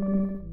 Música